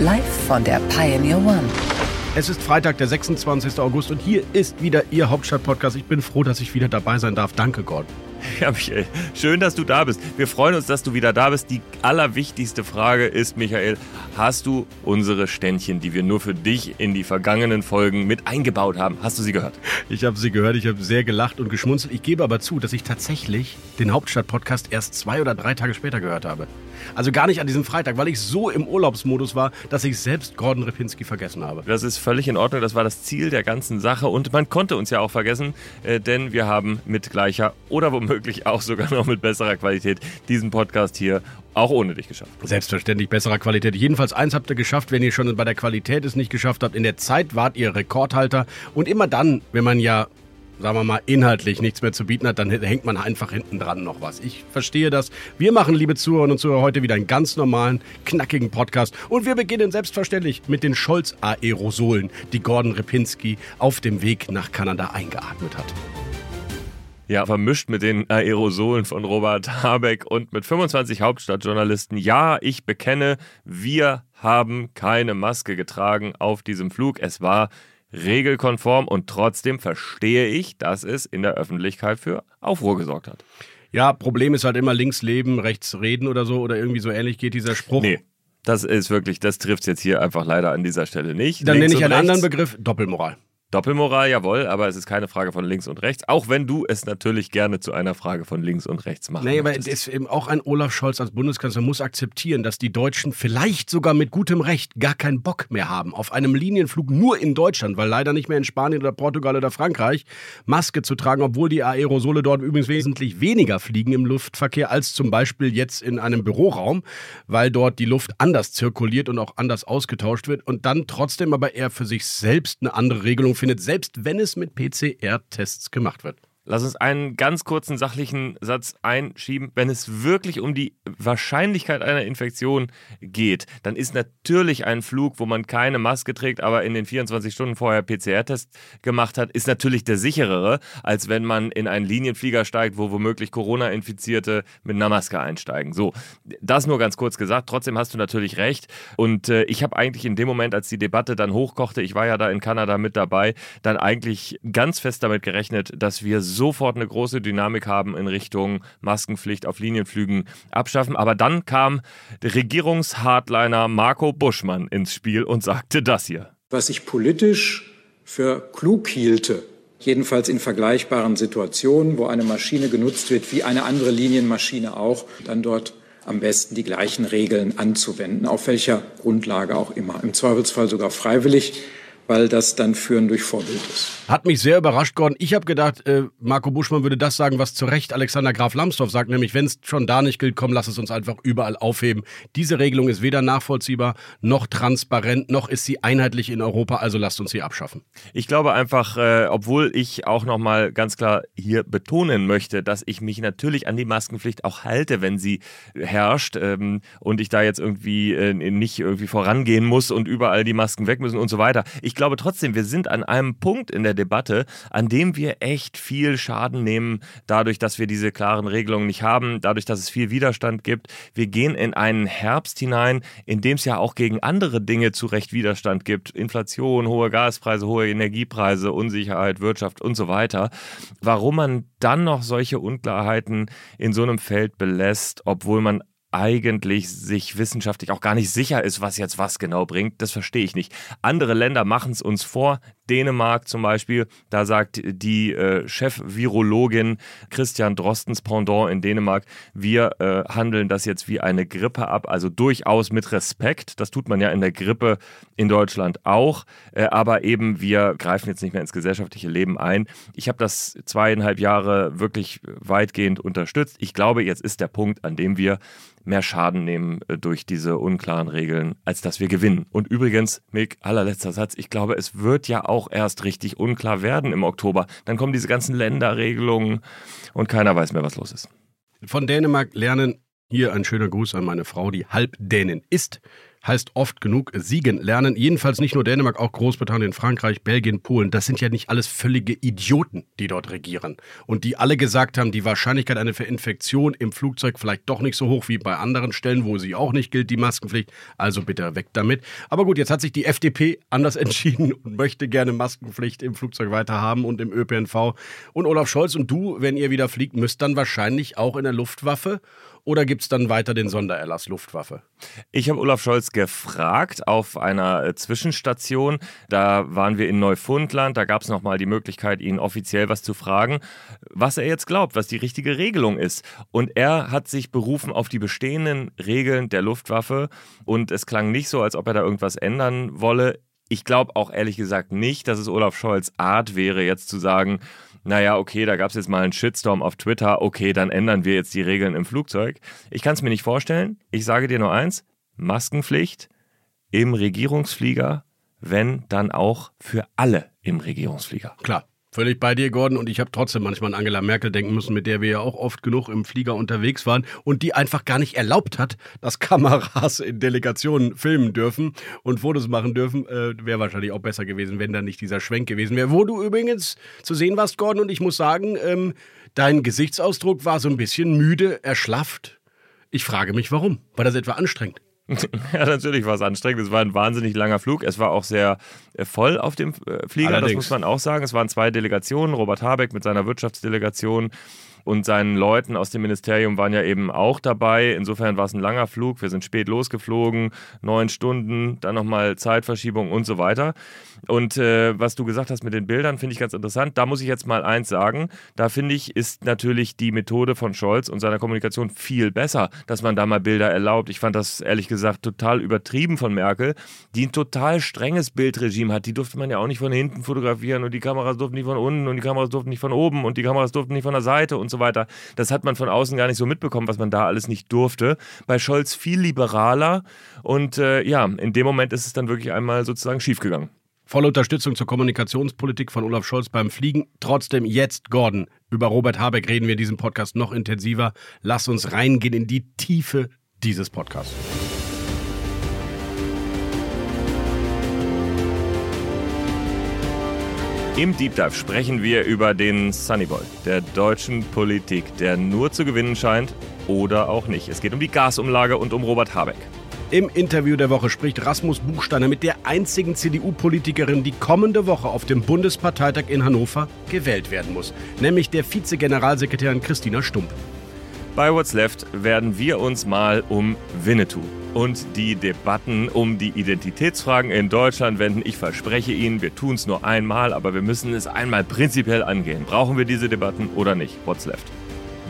Live von der Pioneer One. Es ist Freitag, der 26. August und hier ist wieder Ihr Hauptstadt-Podcast. Ich bin froh, dass ich wieder dabei sein darf. Danke, Gordon. Ja, Michael, schön, dass du da bist. Wir freuen uns, dass du wieder da bist. Die allerwichtigste Frage ist, Michael, hast du unsere Ständchen, die wir nur für dich in die vergangenen Folgen mit eingebaut haben, hast du sie gehört? Ich habe sie gehört, ich habe sehr gelacht und geschmunzelt. Ich gebe aber zu, dass ich tatsächlich den Hauptstadt-Podcast erst zwei oder drei Tage später gehört habe. Also gar nicht an diesem Freitag, weil ich so im Urlaubsmodus war, dass ich selbst Gordon Ripinski vergessen habe. Das ist völlig in Ordnung. Das war das Ziel der ganzen Sache. Und man konnte uns ja auch vergessen, äh, denn wir haben mit gleicher oder womöglich auch sogar noch mit besserer Qualität diesen Podcast hier auch ohne dich geschafft. Selbstverständlich besserer Qualität. Jedenfalls eins habt ihr geschafft, wenn ihr schon bei der Qualität es nicht geschafft habt. In der Zeit wart ihr Rekordhalter. Und immer dann, wenn man ja sagen wir mal, inhaltlich nichts mehr zu bieten hat, dann hängt man einfach hinten dran noch was. Ich verstehe das. Wir machen, liebe Zuhörerinnen und Zuhörer, heute wieder einen ganz normalen, knackigen Podcast. Und wir beginnen selbstverständlich mit den Scholz-Aerosolen, die Gordon Repinski auf dem Weg nach Kanada eingeatmet hat. Ja, vermischt mit den Aerosolen von Robert Habeck und mit 25 Hauptstadtjournalisten. Ja, ich bekenne, wir haben keine Maske getragen auf diesem Flug. Es war regelkonform und trotzdem verstehe ich, dass es in der Öffentlichkeit für Aufruhr gesorgt hat. Ja, Problem ist halt immer links leben, rechts reden oder so oder irgendwie so ähnlich geht dieser Spruch. Nee. Das ist wirklich, das trifft es jetzt hier einfach leider an dieser Stelle nicht. Dann Links nenne ich einen rechts. anderen Begriff, Doppelmoral. Doppelmoral, jawohl, aber es ist keine Frage von links und rechts, auch wenn du es natürlich gerne zu einer Frage von links und rechts machen Nee, aber es ist eben auch ein Olaf Scholz als Bundeskanzler muss akzeptieren, dass die Deutschen vielleicht sogar mit gutem Recht gar keinen Bock mehr haben, auf einem Linienflug nur in Deutschland, weil leider nicht mehr in Spanien oder Portugal oder Frankreich, Maske zu tragen, obwohl die Aerosole dort übrigens wesentlich weniger fliegen im Luftverkehr als zum Beispiel jetzt in einem Büroraum, weil dort die Luft anders zirkuliert und auch anders ausgetauscht wird und dann trotzdem aber er für sich selbst eine andere Regelung findet, selbst wenn es mit PCR-Tests gemacht wird. Lass uns einen ganz kurzen sachlichen Satz einschieben. Wenn es wirklich um die Wahrscheinlichkeit einer Infektion geht, dann ist natürlich ein Flug, wo man keine Maske trägt, aber in den 24 Stunden vorher PCR-Test gemacht hat, ist natürlich der sicherere, als wenn man in einen Linienflieger steigt, wo womöglich Corona-Infizierte mit einer Maske einsteigen. So, das nur ganz kurz gesagt. Trotzdem hast du natürlich recht. Und äh, ich habe eigentlich in dem Moment, als die Debatte dann hochkochte, ich war ja da in Kanada mit dabei, dann eigentlich ganz fest damit gerechnet, dass wir sofort eine große Dynamik haben in Richtung Maskenpflicht auf Linienflügen abschaffen. Aber dann kam Regierungshardliner Marco Buschmann ins Spiel und sagte das hier. was ich politisch für klug hielte, jedenfalls in vergleichbaren Situationen, wo eine Maschine genutzt wird, wie eine andere Linienmaschine auch, dann dort am besten die gleichen Regeln anzuwenden, auf welcher Grundlage auch immer. Im Zweifelsfall sogar freiwillig, weil das dann Führen durch Vorbild ist. Hat mich sehr überrascht, Gordon. Ich habe gedacht, äh, Marco Buschmann würde das sagen, was zu Recht Alexander Graf Lambsdorff sagt, nämlich wenn es schon da nicht gilt, komm, lass es uns einfach überall aufheben. Diese Regelung ist weder nachvollziehbar noch transparent, noch ist sie einheitlich in Europa, also lasst uns sie abschaffen. Ich glaube einfach, äh, obwohl ich auch nochmal ganz klar hier betonen möchte, dass ich mich natürlich an die Maskenpflicht auch halte, wenn sie herrscht ähm, und ich da jetzt irgendwie äh, nicht irgendwie vorangehen muss und überall die Masken weg müssen und so weiter. Ich glaube trotzdem, wir sind an einem Punkt in der Debatte, an dem wir echt viel Schaden nehmen, dadurch, dass wir diese klaren Regelungen nicht haben, dadurch, dass es viel Widerstand gibt. Wir gehen in einen Herbst hinein, in dem es ja auch gegen andere Dinge zu Recht Widerstand gibt. Inflation, hohe Gaspreise, hohe Energiepreise, Unsicherheit, Wirtschaft und so weiter. Warum man dann noch solche Unklarheiten in so einem Feld belässt, obwohl man eigentlich sich wissenschaftlich auch gar nicht sicher ist, was jetzt was genau bringt, das verstehe ich nicht. Andere Länder machen es uns vor. Dänemark zum Beispiel, da sagt die äh, Chef-Virologin Christian Drostens Pendant in Dänemark, wir äh, handeln das jetzt wie eine Grippe ab, also durchaus mit Respekt. Das tut man ja in der Grippe in Deutschland auch, äh, aber eben wir greifen jetzt nicht mehr ins gesellschaftliche Leben ein. Ich habe das zweieinhalb Jahre wirklich weitgehend unterstützt. Ich glaube, jetzt ist der Punkt, an dem wir mehr Schaden nehmen äh, durch diese unklaren Regeln, als dass wir gewinnen. Und übrigens, Mick, allerletzter Satz, ich glaube, es wird ja auch erst richtig unklar werden im Oktober. Dann kommen diese ganzen Länderregelungen und keiner weiß mehr, was los ist. Von Dänemark lernen hier ein schöner Gruß an meine Frau, die halb Dänin ist heißt oft genug siegen lernen. Jedenfalls nicht nur Dänemark, auch Großbritannien, Frankreich, Belgien, Polen. Das sind ja nicht alles völlige Idioten, die dort regieren. Und die alle gesagt haben, die Wahrscheinlichkeit einer Infektion im Flugzeug vielleicht doch nicht so hoch wie bei anderen Stellen, wo sie auch nicht gilt, die Maskenpflicht. Also bitte weg damit. Aber gut, jetzt hat sich die FDP anders entschieden und möchte gerne Maskenpflicht im Flugzeug weiterhaben und im ÖPNV. Und Olaf Scholz und du, wenn ihr wieder fliegt, müsst dann wahrscheinlich auch in der Luftwaffe oder gibt es dann weiter den Sondererlass Luftwaffe? Ich habe Olaf Scholz gefragt auf einer äh, Zwischenstation. Da waren wir in Neufundland. Da gab es nochmal die Möglichkeit, ihn offiziell was zu fragen, was er jetzt glaubt, was die richtige Regelung ist. Und er hat sich berufen auf die bestehenden Regeln der Luftwaffe. Und es klang nicht so, als ob er da irgendwas ändern wolle. Ich glaube auch ehrlich gesagt nicht, dass es Olaf Scholz Art wäre, jetzt zu sagen, naja, okay, da gab es jetzt mal einen Shitstorm auf Twitter, okay, dann ändern wir jetzt die Regeln im Flugzeug. Ich kann es mir nicht vorstellen. Ich sage dir nur eins, Maskenpflicht im Regierungsflieger, wenn dann auch für alle im Regierungsflieger. Klar. Völlig bei dir, Gordon. Und ich habe trotzdem manchmal an Angela Merkel denken müssen, mit der wir ja auch oft genug im Flieger unterwegs waren und die einfach gar nicht erlaubt hat, dass Kameras in Delegationen filmen dürfen und Fotos machen dürfen. Äh, wäre wahrscheinlich auch besser gewesen, wenn da nicht dieser Schwenk gewesen wäre. Wo du übrigens zu sehen warst, Gordon, und ich muss sagen, ähm, dein Gesichtsausdruck war so ein bisschen müde, erschlafft. Ich frage mich, warum? War das etwa anstrengend? Ja, natürlich war es anstrengend. Es war ein wahnsinnig langer Flug. Es war auch sehr äh, voll auf dem äh, Flieger, Allerdings. das muss man auch sagen. Es waren zwei Delegationen. Robert Habeck mit seiner Wirtschaftsdelegation und seinen Leuten aus dem Ministerium waren ja eben auch dabei. Insofern war es ein langer Flug. Wir sind spät losgeflogen, neun Stunden, dann nochmal Zeitverschiebung und so weiter. Und äh, was du gesagt hast mit den Bildern, finde ich ganz interessant. Da muss ich jetzt mal eins sagen. Da finde ich, ist natürlich die Methode von Scholz und seiner Kommunikation viel besser, dass man da mal Bilder erlaubt. Ich fand das ehrlich gesagt total übertrieben von Merkel, die ein total strenges Bildregime hat. Die durfte man ja auch nicht von hinten fotografieren und die Kameras durften nicht von unten und die Kameras durften nicht von oben und die Kameras durften nicht von der Seite und so weiter. Das hat man von außen gar nicht so mitbekommen, was man da alles nicht durfte. Bei Scholz viel liberaler und äh, ja, in dem Moment ist es dann wirklich einmal sozusagen schiefgegangen. Volle Unterstützung zur Kommunikationspolitik von Olaf Scholz beim Fliegen. Trotzdem jetzt, Gordon. Über Robert Habeck reden wir in diesem Podcast noch intensiver. Lass uns reingehen in die Tiefe dieses Podcasts. Im Deep Dive sprechen wir über den Sunnyboy der deutschen Politik, der nur zu gewinnen scheint oder auch nicht. Es geht um die Gasumlage und um Robert Habeck. Im Interview der Woche spricht Rasmus Buchsteiner mit der einzigen CDU-Politikerin, die kommende Woche auf dem Bundesparteitag in Hannover gewählt werden muss, nämlich der Vize-Generalsekretärin Christina Stump. Bei What's Left werden wir uns mal um Winnetou und die Debatten um die Identitätsfragen in Deutschland wenden. Ich verspreche Ihnen, wir tun es nur einmal, aber wir müssen es einmal prinzipiell angehen. Brauchen wir diese Debatten oder nicht? What's Left?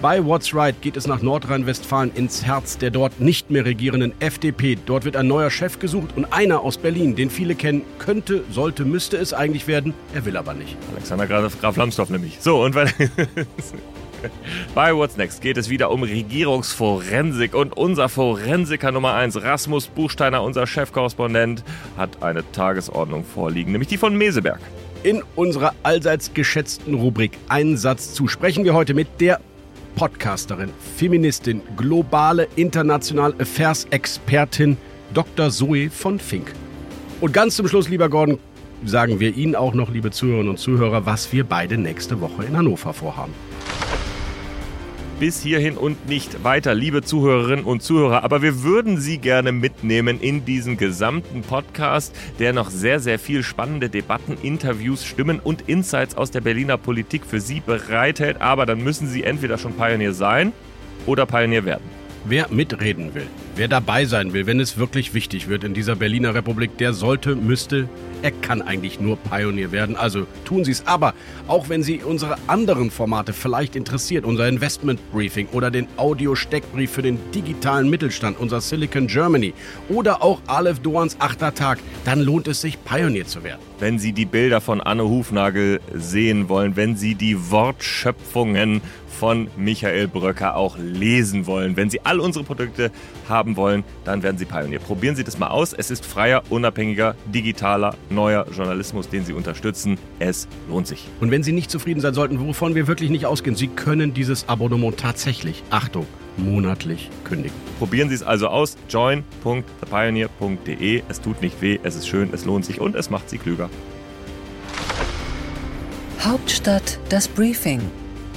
Bei What's Right geht es nach Nordrhein-Westfalen ins Herz der dort nicht mehr regierenden FDP. Dort wird ein neuer Chef gesucht und einer aus Berlin, den viele kennen, könnte, sollte, müsste es eigentlich werden. Er will aber nicht. Alexander Graf, Lambsdorff nämlich. So, und weil. Bei What's Next geht es wieder um Regierungsforensik und unser Forensiker Nummer 1, Rasmus Buchsteiner, unser Chefkorrespondent, hat eine Tagesordnung vorliegen, nämlich die von Meseberg. In unserer allseits geschätzten Rubrik Einen Satz zu sprechen wir heute mit der Podcasterin, Feministin, globale international Affairs-Expertin Dr. Zoe von Fink. Und ganz zum Schluss, lieber Gordon, sagen wir Ihnen auch noch, liebe Zuhörerinnen und Zuhörer, was wir beide nächste Woche in Hannover vorhaben bis hierhin und nicht weiter, liebe Zuhörerinnen und Zuhörer. Aber wir würden Sie gerne mitnehmen in diesen gesamten Podcast, der noch sehr, sehr viel spannende Debatten, Interviews, Stimmen und Insights aus der Berliner Politik für Sie bereithält. Aber dann müssen Sie entweder schon Pionier sein oder Pionier werden. Wer mitreden will, wer dabei sein will, wenn es wirklich wichtig wird in dieser Berliner Republik, der sollte, müsste, er kann eigentlich nur Pionier werden. Also tun Sie es. Aber auch wenn Sie unsere anderen Formate vielleicht interessiert, unser Investment Briefing oder den Audio-Steckbrief für den digitalen Mittelstand, unser Silicon Germany oder auch Aleph Doans achter Tag, dann lohnt es sich, Pionier zu werden. Wenn Sie die Bilder von Anne Hufnagel sehen wollen, wenn Sie die Wortschöpfungen von Michael Bröcker auch lesen wollen. Wenn Sie all unsere Produkte haben wollen, dann werden Sie Pionier. Probieren Sie das mal aus. Es ist freier, unabhängiger, digitaler, neuer Journalismus, den Sie unterstützen. Es lohnt sich. Und wenn Sie nicht zufrieden sein sollten, wovon wir wirklich nicht ausgehen, Sie können dieses Abonnement tatsächlich, Achtung, monatlich kündigen. Probieren Sie es also aus. join.thepioneer.de. Es tut nicht weh, es ist schön, es lohnt sich und es macht Sie klüger. Hauptstadt das Briefing